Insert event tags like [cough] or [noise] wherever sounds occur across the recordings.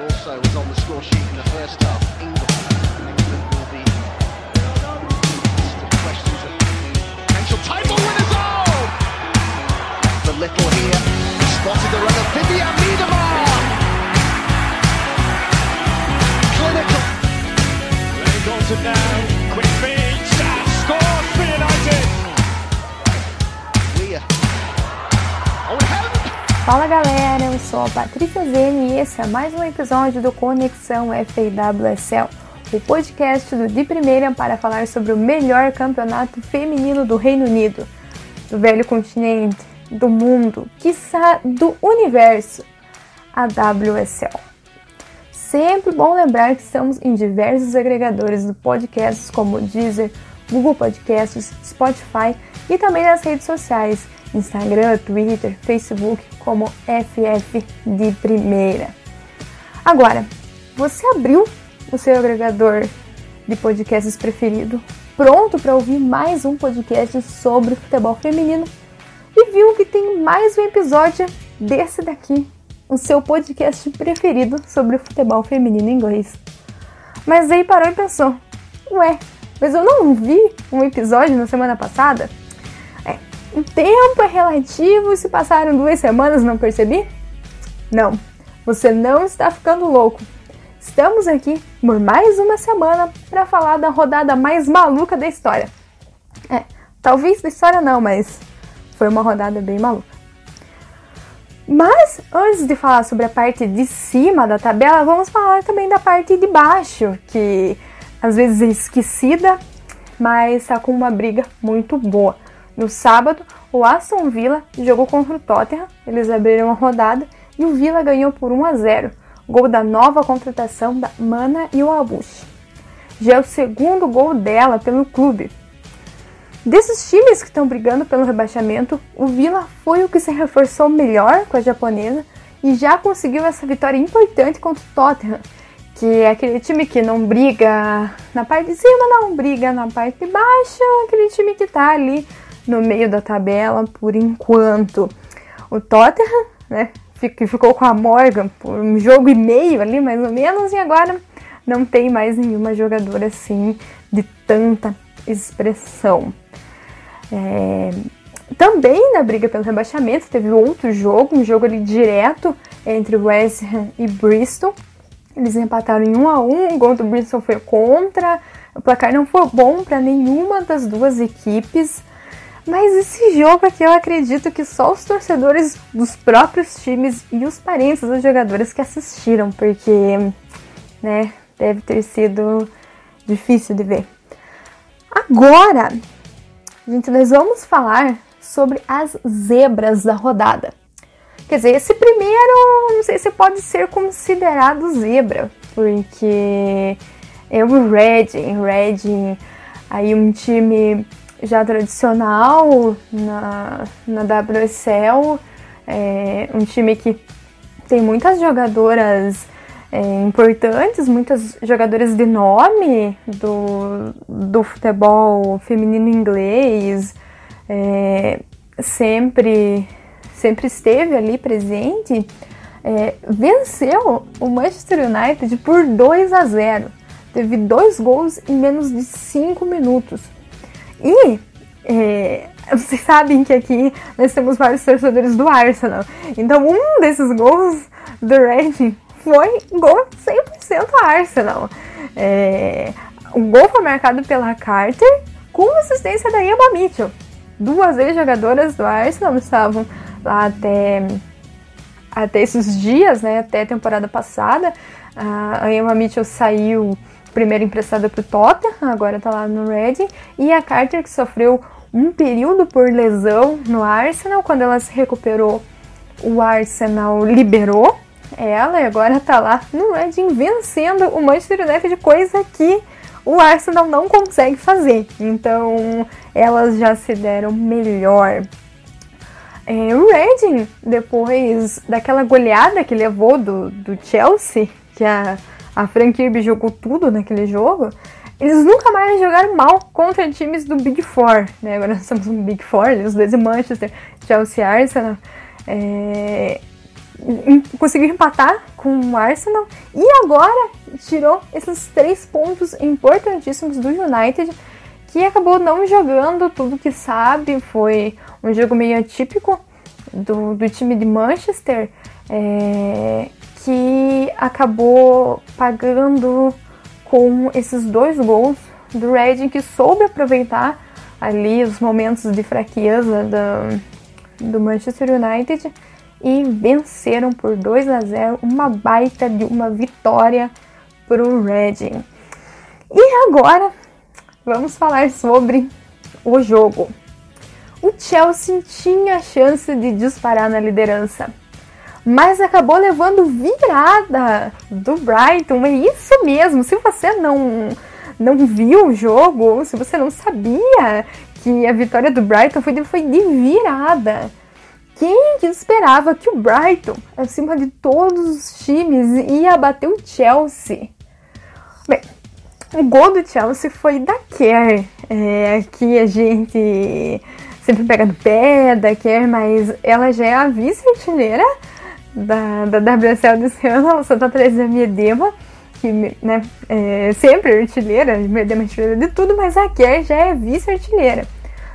Also was on the score sheet in the first half. England, England will be questions of potential title winners. Oh! The little here spotted the runner Vivian Miedemar. Clinical. Ray Dalton now, quick Fala galera, eu sou a Patrícia Zene e esse é mais um episódio do Conexão FAWSL, o podcast do De Primeira para falar sobre o melhor campeonato feminino do Reino Unido, do velho continente, do mundo, quiçá do universo, a WSL. Sempre bom lembrar que estamos em diversos agregadores de podcasts como Deezer, Google Podcasts, Spotify e também nas redes sociais, Instagram, Twitter, Facebook, como FF de Primeira. Agora, você abriu o seu agregador de podcasts preferido, pronto para ouvir mais um podcast sobre futebol feminino e viu que tem mais um episódio desse daqui, o seu podcast preferido sobre futebol feminino inglês. Mas aí parou e pensou: ué, mas eu não vi um episódio na semana passada? O tempo é relativo se passaram duas semanas não percebi? Não, você não está ficando louco. Estamos aqui por mais uma semana para falar da rodada mais maluca da história. É, talvez da história não, mas foi uma rodada bem maluca. Mas antes de falar sobre a parte de cima da tabela, vamos falar também da parte de baixo, que às vezes é esquecida, mas está com uma briga muito boa. No sábado, o Aston Villa jogou contra o Tottenham, eles abriram a rodada e o Villa ganhou por 1 a 0, gol da nova contratação da Mana Iwabuchi. Já é o segundo gol dela pelo clube. Desses times que estão brigando pelo rebaixamento, o Villa foi o que se reforçou melhor com a japonesa e já conseguiu essa vitória importante contra o Tottenham, que é aquele time que não briga na parte de cima, não briga na parte de baixo, aquele time que tá ali no meio da tabela por enquanto. O Tottenham, né, que ficou com a Morgan por um jogo e meio ali, mais ou menos, e agora não tem mais nenhuma jogadora assim de tanta expressão. É... Também na briga pelo rebaixamento teve outro jogo, um jogo ali direto entre West Ham e Bristol. Eles empataram em 1 a 1 o gol do Bristol foi contra. O placar não foi bom para nenhuma das duas equipes. Mas esse jogo aqui eu acredito que só os torcedores dos próprios times e os parentes dos jogadores que assistiram, porque, né, deve ter sido difícil de ver. Agora, gente, nós vamos falar sobre as zebras da rodada. Quer dizer, esse primeiro, não sei se pode ser considerado zebra, porque é o Reading, Reading, aí um time já tradicional na, na WSL, é um time que tem muitas jogadoras é, importantes, muitas jogadoras de nome do, do futebol feminino inglês, é, sempre, sempre esteve ali presente, é, venceu o Manchester United por 2 a 0. Teve dois gols em menos de 5 minutos. E é, vocês sabem que aqui nós temos vários torcedores do Arsenal. Então um desses gols do Reading foi gol 100% Arsenal. É, o gol foi marcado pela Carter com assistência da Emma Mitchell. Duas ex-jogadoras do Arsenal estavam lá até, até esses dias, né, até a temporada passada. A Emma Mitchell saiu primeiro emprestada para o Tottenham, agora está lá no Reading. E a Carter, que sofreu um período por lesão no Arsenal, quando ela se recuperou, o Arsenal liberou ela e agora tá lá no Reading vencendo o Manchester United, coisa que o Arsenal não consegue fazer. Então elas já se deram melhor. É, o Reading, depois daquela goleada que levou do, do Chelsea, que a, a Frank Kirby jogou tudo naquele jogo, eles nunca mais jogaram mal contra times do Big Four. Né? Agora nós somos um Big Four, os dois Manchester, Chelsea e Arsenal. É, conseguiu empatar com o Arsenal e agora tirou esses três pontos importantíssimos do United, que acabou não jogando tudo que sabe, foi um jogo meio atípico do, do time de Manchester, é, que acabou pagando com esses dois gols do Reading, que soube aproveitar ali os momentos de fraqueza do, do Manchester United e venceram por 2 a 0, uma baita de uma vitória para o Reading. E agora vamos falar sobre o jogo. O Chelsea tinha a chance de disparar na liderança, mas acabou levando virada do Brighton. É isso mesmo. Se você não não viu o jogo, se você não sabia que a vitória do Brighton foi de, foi de virada. Quem que esperava que o Brighton, acima de todos os times, ia bater o Chelsea? Bem, o gol do Chelsea foi da Kerr, é, que a gente sempre pega no pé da Kerr, mas ela já é a vice-artilheira da, da WSL desse ano, ela só tá atrás da Miedema, que né, é sempre artilheira, Miedema é artilheira de tudo, mas a Kerr já é vice-artilheira.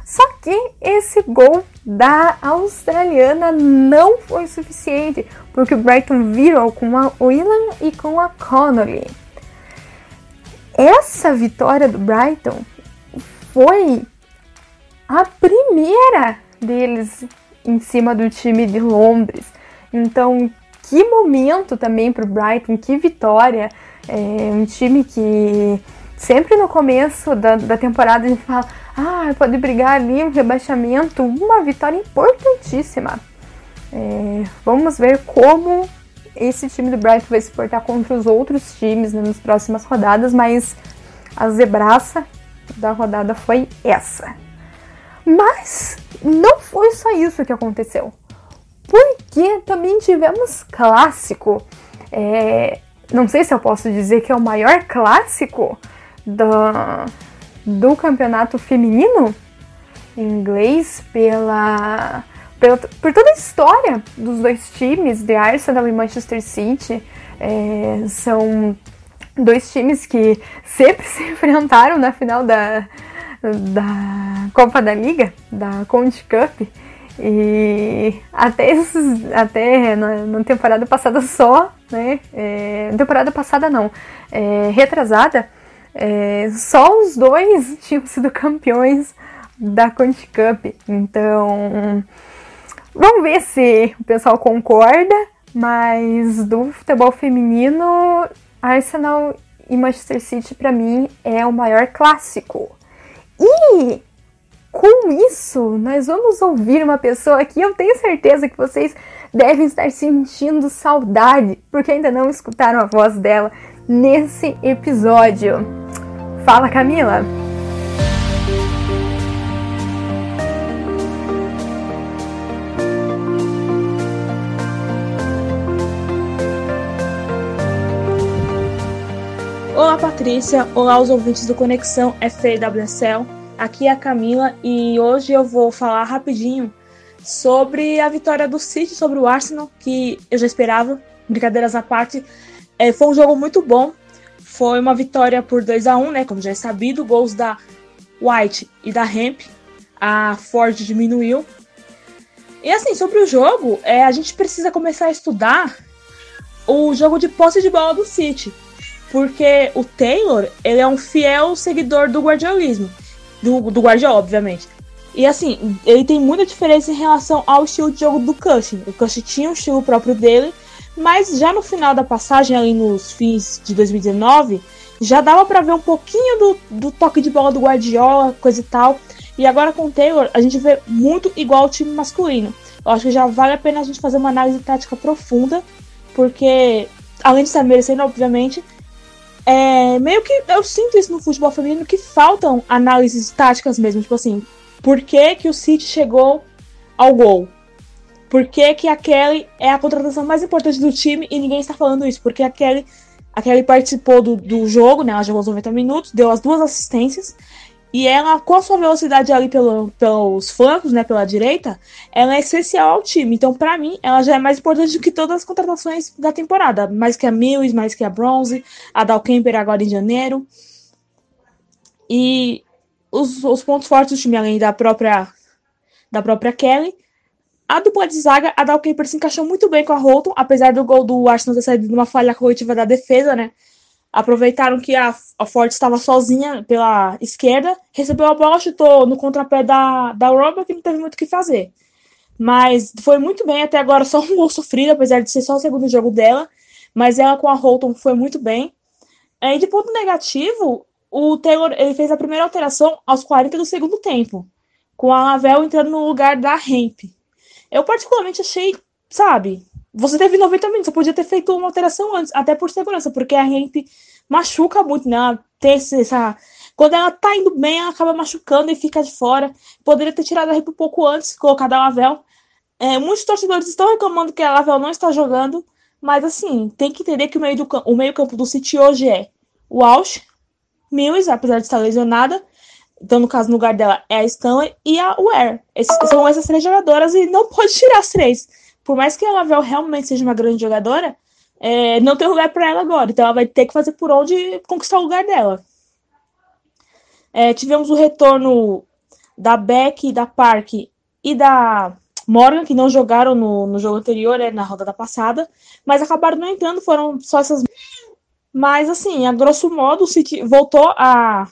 Só que esse gol da australiana não foi suficiente, porque o Brighton virou com a Whelan e com a Connolly. Essa vitória do Brighton foi a primeira deles em cima do time de Londres. Então, que momento também para o Brighton, que vitória! É um time que sempre no começo da, da temporada a gente fala ah, pode brigar ali um rebaixamento, uma vitória importantíssima. É, vamos ver como esse time do Brighton vai se portar contra os outros times né, nas próximas rodadas, mas a zebraça da rodada foi essa. Mas não foi só isso que aconteceu, porque também tivemos clássico. É, não sei se eu posso dizer que é o maior clássico da, do campeonato feminino inglês pela, pela por toda a história dos dois times de Arsenal e Manchester City é, são dois times que sempre se enfrentaram na final da, da Copa da Liga, da Conte Cup. E até, até na, temporada passada só, né? É, temporada passada não, é, retrasada, é, só os dois [laughs] tinham sido campeões da Conti Cup. Então, vamos ver se o pessoal concorda. Mas do futebol feminino, Arsenal e Manchester City para mim é o maior clássico. E com isso, nós vamos ouvir uma pessoa que eu tenho certeza que vocês devem estar sentindo saudade, porque ainda não escutaram a voz dela nesse episódio. Fala, Camila! Olá, Patrícia. Olá, os ouvintes do Conexão FAWSL. Aqui é a Camila e hoje eu vou falar rapidinho sobre a vitória do City sobre o Arsenal, que eu já esperava, brincadeiras à parte, é, foi um jogo muito bom. Foi uma vitória por 2 a 1 né? Como já é sabido, gols da White e da Hemp. A Ford diminuiu. E assim, sobre o jogo, é, a gente precisa começar a estudar o jogo de posse de bola do City. Porque o Taylor, ele é um fiel seguidor do guardiolismo. Do, do Guardiola, obviamente. E assim, ele tem muita diferença em relação ao estilo de jogo do Cushing. O Cushing tinha um estilo próprio dele, mas já no final da passagem, ali nos fins de 2019, já dava para ver um pouquinho do, do toque de bola do Guardiola, coisa e tal. E agora com o Taylor, a gente vê muito igual ao time masculino. Eu acho que já vale a pena a gente fazer uma análise tática profunda, porque, além de estar merecendo, obviamente, é meio que eu sinto isso no futebol feminino que faltam análises táticas mesmo. Tipo assim, por que, que o City chegou ao gol? Por que, que a Kelly é a contratação mais importante do time e ninguém está falando isso? Porque a Kelly, a Kelly participou do, do jogo, né? Ela jogou os 90 minutos, deu as duas assistências E ela, com a sua velocidade ali pelo, pelos flancos, né, pela direita, ela é essencial ao time. Então, para mim, ela já é mais importante do que todas as contratações da temporada. Mais que a Mills, mais que a Bronze, a Dalkemper agora em janeiro. E os, os pontos fortes do time, além da própria, da própria Kelly, a dupla de zaga, a Dalkemper se encaixou muito bem com a Holton, apesar do gol do Arsenal ter saído de uma falha coletiva da defesa, né? Aproveitaram que a, a Ford estava sozinha pela esquerda, recebeu a bola, chutou no contrapé da, da Roba, que não teve muito o que fazer. Mas foi muito bem, até agora só um gol sofrido, apesar de ser só o segundo jogo dela. Mas ela com a Holton foi muito bem. E de ponto negativo, o Taylor ele fez a primeira alteração aos 40 do segundo tempo, com a Lavelle entrando no lugar da Hemp. Eu particularmente achei, sabe, você teve 90 minutos, você podia ter feito uma alteração antes, até por segurança, porque a Hemp machuca muito, né? Ela tem essa. Quando ela tá indo bem, ela acaba machucando e fica de fora. Poderia ter tirado a Hemp um pouco antes, colocado a Lavel. É, muitos torcedores estão reclamando que a Lavel não está jogando, mas assim, tem que entender que o meio, do, o meio campo do City hoje é o Walsh, Mills, apesar de estar lesionada, então no caso no lugar dela é a Stanley e a Ware. Esses, são essas três jogadoras e não pode tirar as três por mais que a Lavelle realmente seja uma grande jogadora, é, não tem lugar para ela agora. Então ela vai ter que fazer por onde conquistar o lugar dela. É, tivemos o retorno da Beck, da Park e da Morgan, que não jogaram no, no jogo anterior, né, na rodada passada, mas acabaram não entrando, foram só essas. Mas, assim, a grosso modo, o City voltou a,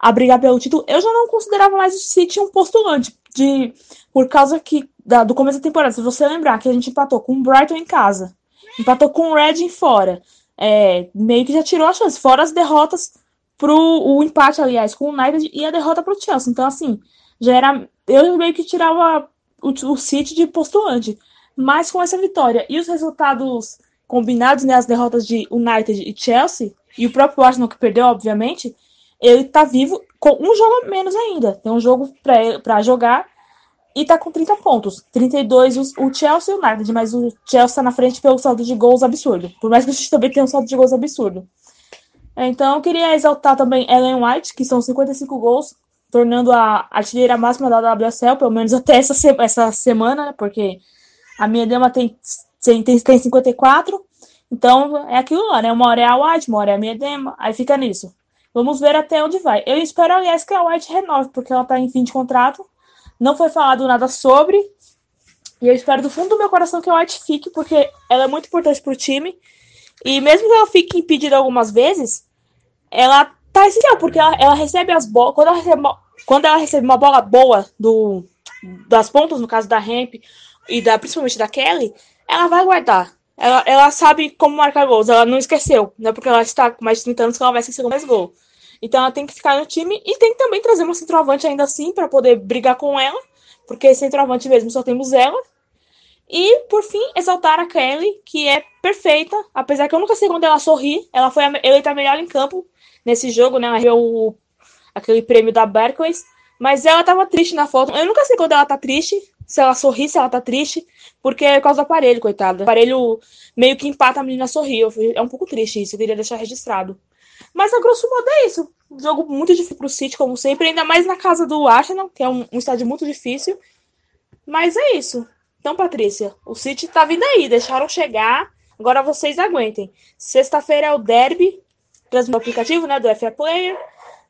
a brigar pelo título. Eu já não considerava mais o City um postulante, de, por causa que da, do começo da temporada, se você lembrar que a gente empatou com o Brighton em casa, empatou com o Reading fora, é, meio que já tirou a chance, fora as derrotas pro o empate, aliás, com o United e a derrota pro Chelsea. Então, assim, já era. Eu meio que tirava o, o City de postulante. Mas com essa vitória e os resultados combinados, né, as derrotas de United e Chelsea, e o próprio Arsenal que perdeu, obviamente, ele tá vivo com um jogo menos ainda. Tem um jogo para jogar e tá com 30 pontos. 32 o, o Chelsea e o United, mas o Chelsea tá na frente pelo saldo de gols absurdo. Por mais que a gente também tenha um saldo de gols absurdo. Então, eu queria exaltar também Ellen White, que são 55 gols, tornando a artilheira máxima da WSL, pelo menos até essa, se essa semana, né? Porque a minha dama tem, tem, tem 54. Então, é aquilo lá, né? Uma hora é a White, uma hora é a minha dema, aí fica nisso. Vamos ver até onde vai. Eu espero, aliás, que a White renove, porque ela tá em fim de contrato. Não foi falado nada sobre. E eu espero do fundo do meu coração que a White fique, porque ela é muito importante pro time. E mesmo que ela fique impedida algumas vezes, ela tá essencial, porque ela, ela recebe as bolas. Quando ela recebe, quando ela recebe uma bola boa do, das pontas, no caso da Ramp e da, principalmente da Kelly, ela vai guardar. Ela, ela sabe como marcar gols, ela não esqueceu. Não é porque ela está com mais de 30 anos que ela vai esquecer mais gol. Então ela tem que ficar no time e tem que também trazer uma centroavante ainda assim para poder brigar com ela, porque centroavante mesmo só temos ela. E, por fim, exaltar a Kelly, que é perfeita, apesar que eu nunca sei quando ela sorri. Ela foi eleita melhor em campo nesse jogo, né? Ela ganhou aquele prêmio da Berkeley. Mas ela tava triste na foto. Eu nunca sei quando ela tá triste, se ela sorri, se ela tá triste, porque é por causa do aparelho, coitada. O aparelho meio que empata a menina a sorrir. É um pouco triste isso, eu queria deixar registrado. Mas a grosso modo é isso. Um jogo muito difícil pro City, como sempre, ainda mais na casa do Arsenal, que é um, um estádio muito difícil. Mas é isso. Então, Patrícia, o City tá vindo aí, deixaram chegar. Agora vocês aguentem. Sexta-feira é o derby, transmissão aplicativo, né, do FA Player.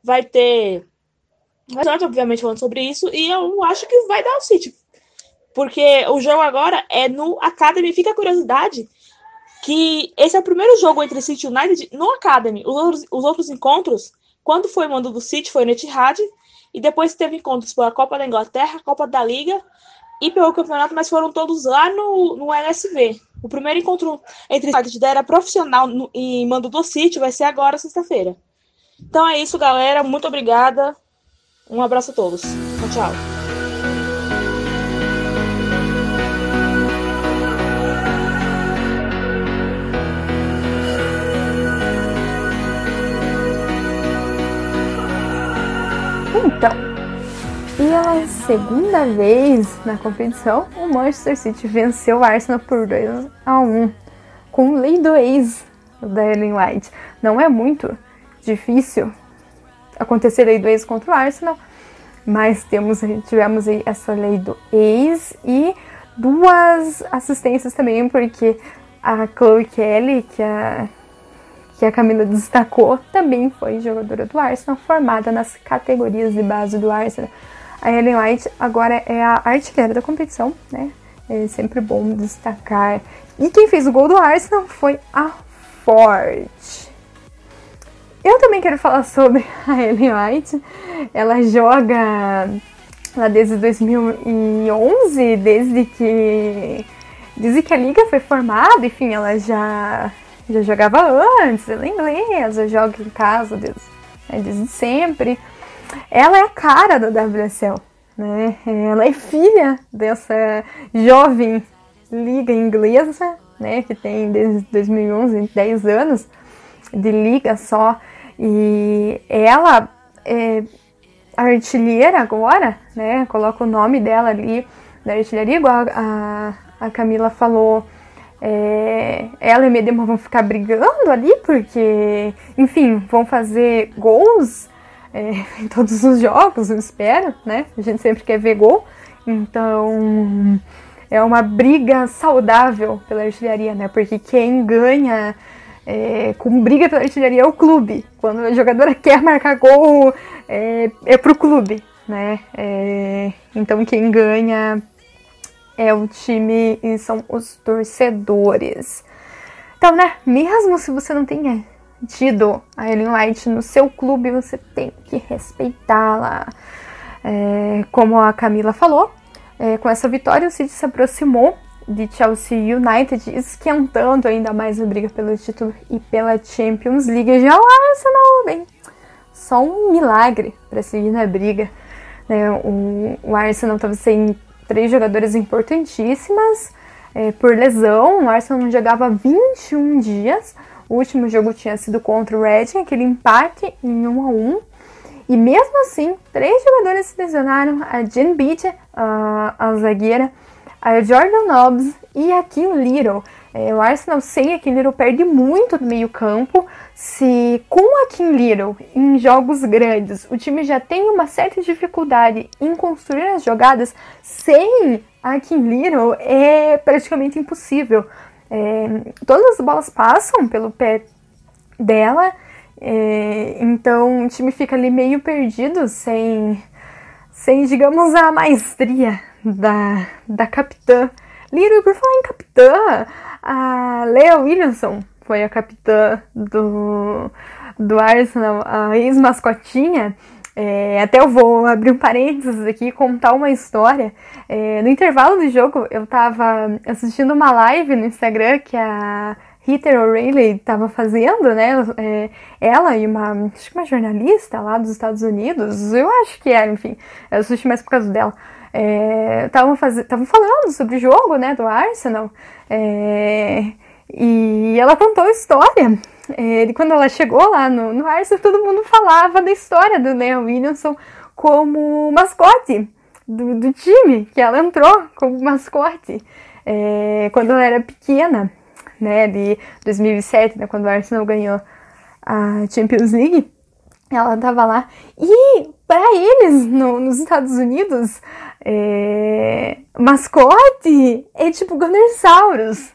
Vai ter bastante, obviamente, falando sobre isso. E eu acho que vai dar o City. Porque o jogo agora é no Academy. Fica a curiosidade que esse é o primeiro jogo entre City e United no Academy. Os outros, os outros encontros, quando foi mando do City, foi no Etihad, e depois teve encontros pela Copa da Inglaterra, Copa da Liga e pelo campeonato, mas foram todos lá no, no LSV. O primeiro encontro entre United era profissional no, e mando do City vai ser agora, sexta-feira. Então é isso, galera. Muito obrigada. Um abraço a todos. Tchau, tchau. Então, pela segunda vez na competição, o Manchester City venceu o Arsenal por 2 a 1 com lei do ex da Ellen White. Não é muito difícil acontecer lei do ex contra o Arsenal, mas temos, tivemos aí essa lei do ex e duas assistências também, porque a Chloe Kelly, que a, que a Camila destacou, também foi jogadora do Arsenal, formada nas categorias de base do Arsenal. A Ellen White agora é a artilheira da competição, né? É sempre bom destacar. E quem fez o gol do Arsenal foi a Ford. Eu também quero falar sobre a Ellen White. Ela joga lá desde 2011, desde que desde que a liga foi formada, enfim, ela já já jogava antes, ela é inglesa, joga em casa desde, né, desde sempre. Ela é a cara da WSL, né? Ela é filha dessa jovem liga inglesa, né, que tem desde 2011, 10 anos de liga só. E ela é artilheira agora, né? Coloca o nome dela ali da artilharia, igual a, a Camila falou. É, ela e Medema vão ficar brigando ali, porque, enfim, vão fazer gols é, [laughs] em todos os jogos, eu espero, né? A gente sempre quer ver gol. Então, é uma briga saudável pela artilharia, né? Porque quem ganha é, com briga pela artilharia é o clube. Quando a jogadora [laughs] quer marcar gol, é, é pro clube, né? É, então quem ganha é o time e são os torcedores. Então, né, mesmo se você não tenha tido a Ellen White no seu clube, você tem que respeitá-la. É, como a Camila falou, é, com essa vitória o City se aproximou de Chelsea United, esquentando ainda mais a briga pelo título e pela Champions League. Já o Arsenal, bem, só um milagre para seguir na briga. Né? O, o Arsenal estava sem três jogadoras importantíssimas é, por lesão. O Arsenal não jogava 21 dias. O último jogo tinha sido contra o Reading, aquele empate em 1 a 1 e mesmo assim, três jogadores se lesionaram: a Jen Beach, a, a zagueira, a Jordan Nobbs e a Kim Little. É, o Arsenal sem a Kim Little perde muito no meio-campo. Se com a Kim Little em jogos grandes o time já tem uma certa dificuldade em construir as jogadas, sem a Kim Little é praticamente impossível. É, todas as bolas passam pelo pé dela, é, então o time fica ali meio perdido, sem, sem digamos, a maestria da, da capitã. Liro, por falar em capitã, a Leah Williamson foi a capitã do, do Arsenal, a ex-mascotinha. É, até eu vou abrir um parênteses aqui e contar uma história. É, no intervalo do jogo, eu tava assistindo uma live no Instagram que a Rita O'Reilly estava fazendo, né? É, ela e uma, acho que uma jornalista lá dos Estados Unidos, eu acho que era, enfim, eu assisti mais por causa dela estavam é, falando sobre o jogo né, do Arsenal. É, e ela contou a história. É, quando ela chegou lá no, no Arsenal, todo mundo falava da história do Leon Williamson como mascote do, do, time, que ela entrou como mascote é, quando ela era pequena, né, de 2007, né, quando o Arsenal ganhou a Champions League, ela estava lá. E para eles, no, nos Estados Unidos, é, mascote é tipo Gunnersaurus.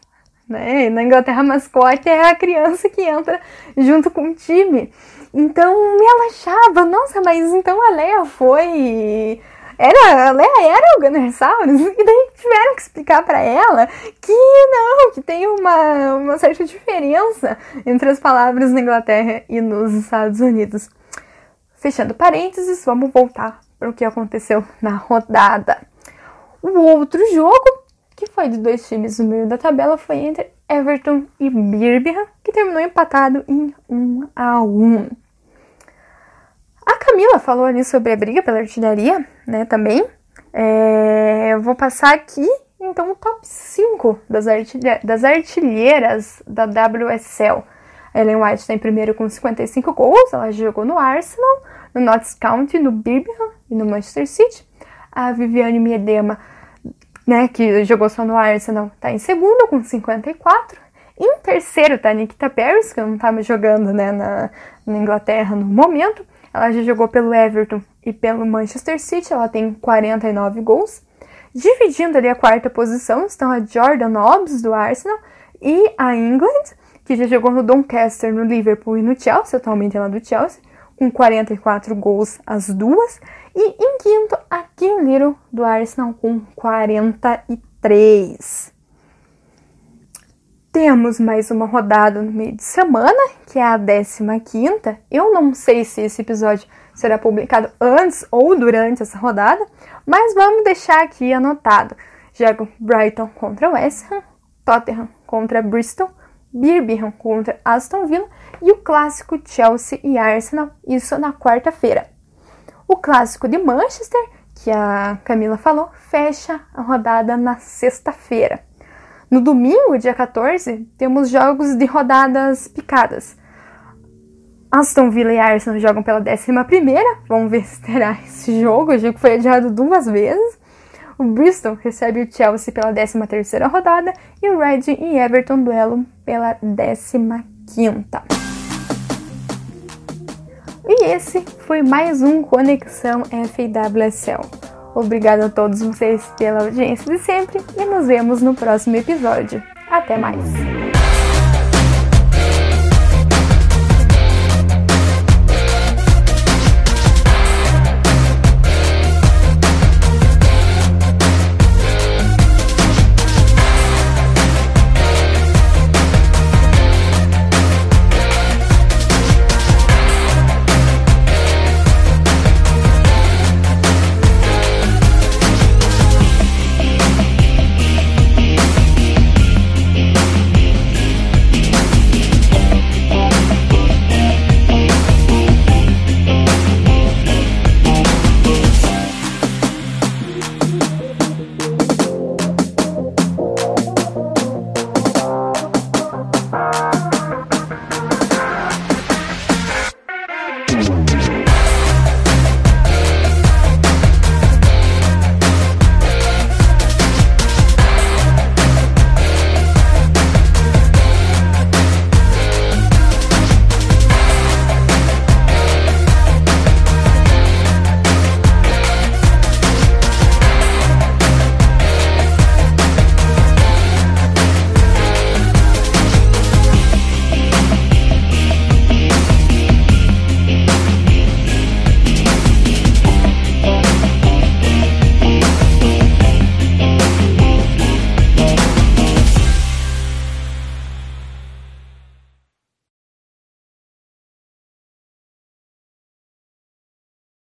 Né? Na Inglaterra, mascote é a criança que entra junto com o time. Então, ela achava, nossa, mas então a Leia foi. Era, a Leia era o Gunnersaurus, e daí tiveram que explicar para ela que não, que tem uma, uma certa diferença entre as palavras na Inglaterra e nos Estados Unidos. Fechando parênteses, vamos voltar para o que aconteceu [laughs] na rodada. O outro jogo, que foi de dois times no meio da tabela, foi entre Everton e Birmingham, que terminou empatado em 1 a 1. A Camila falou ali sobre a briga pela artilharia, né, também. É, eu vou passar aqui, então, o top 5 das, artilhe das artilheiras da WSL. Ellen White está em primeiro com 55 gols, ela jogou no Arsenal, no Notts County, no Birmingham e no Manchester City. A Viviane Miedema, né, que jogou só no Arsenal, está em segundo com 54. Em terceiro tá a Nikita Paris, que não estava jogando né, na, na, Inglaterra no momento. Ela já jogou pelo Everton e pelo Manchester City, ela tem 49 gols. Dividindo ali a quarta posição estão a Jordan Nobbs, do Arsenal, e a England, que já jogou no Doncaster, no Liverpool e no Chelsea, atualmente ela é do Chelsea, com 44 gols as duas. E em quinto, a Kim Little, do Arsenal, com 43. Temos mais uma rodada no meio de semana, que é a 15. Eu não sei se esse episódio será publicado antes ou durante essa rodada, mas vamos deixar aqui anotado. Jogo Brighton contra West Ham, Tottenham contra Bristol, Birmingham contra Aston Villa e o clássico Chelsea e Arsenal, isso na quarta-feira. O clássico de Manchester, que a Camila falou, fecha a rodada na sexta-feira. No domingo, dia 14, temos jogos de rodadas picadas. Aston Villa e Arsenal jogam pela 11 Vamos ver se terá esse jogo. O jogo foi adiado duas vezes. O Bristol recebe o Chelsea pela 13 rodada. E o Reading e Everton duelo pela 15 E esse foi mais um Conexão FWSL. Obrigado a todos vocês pela audiência de sempre e nos vemos no próximo episódio. Até mais!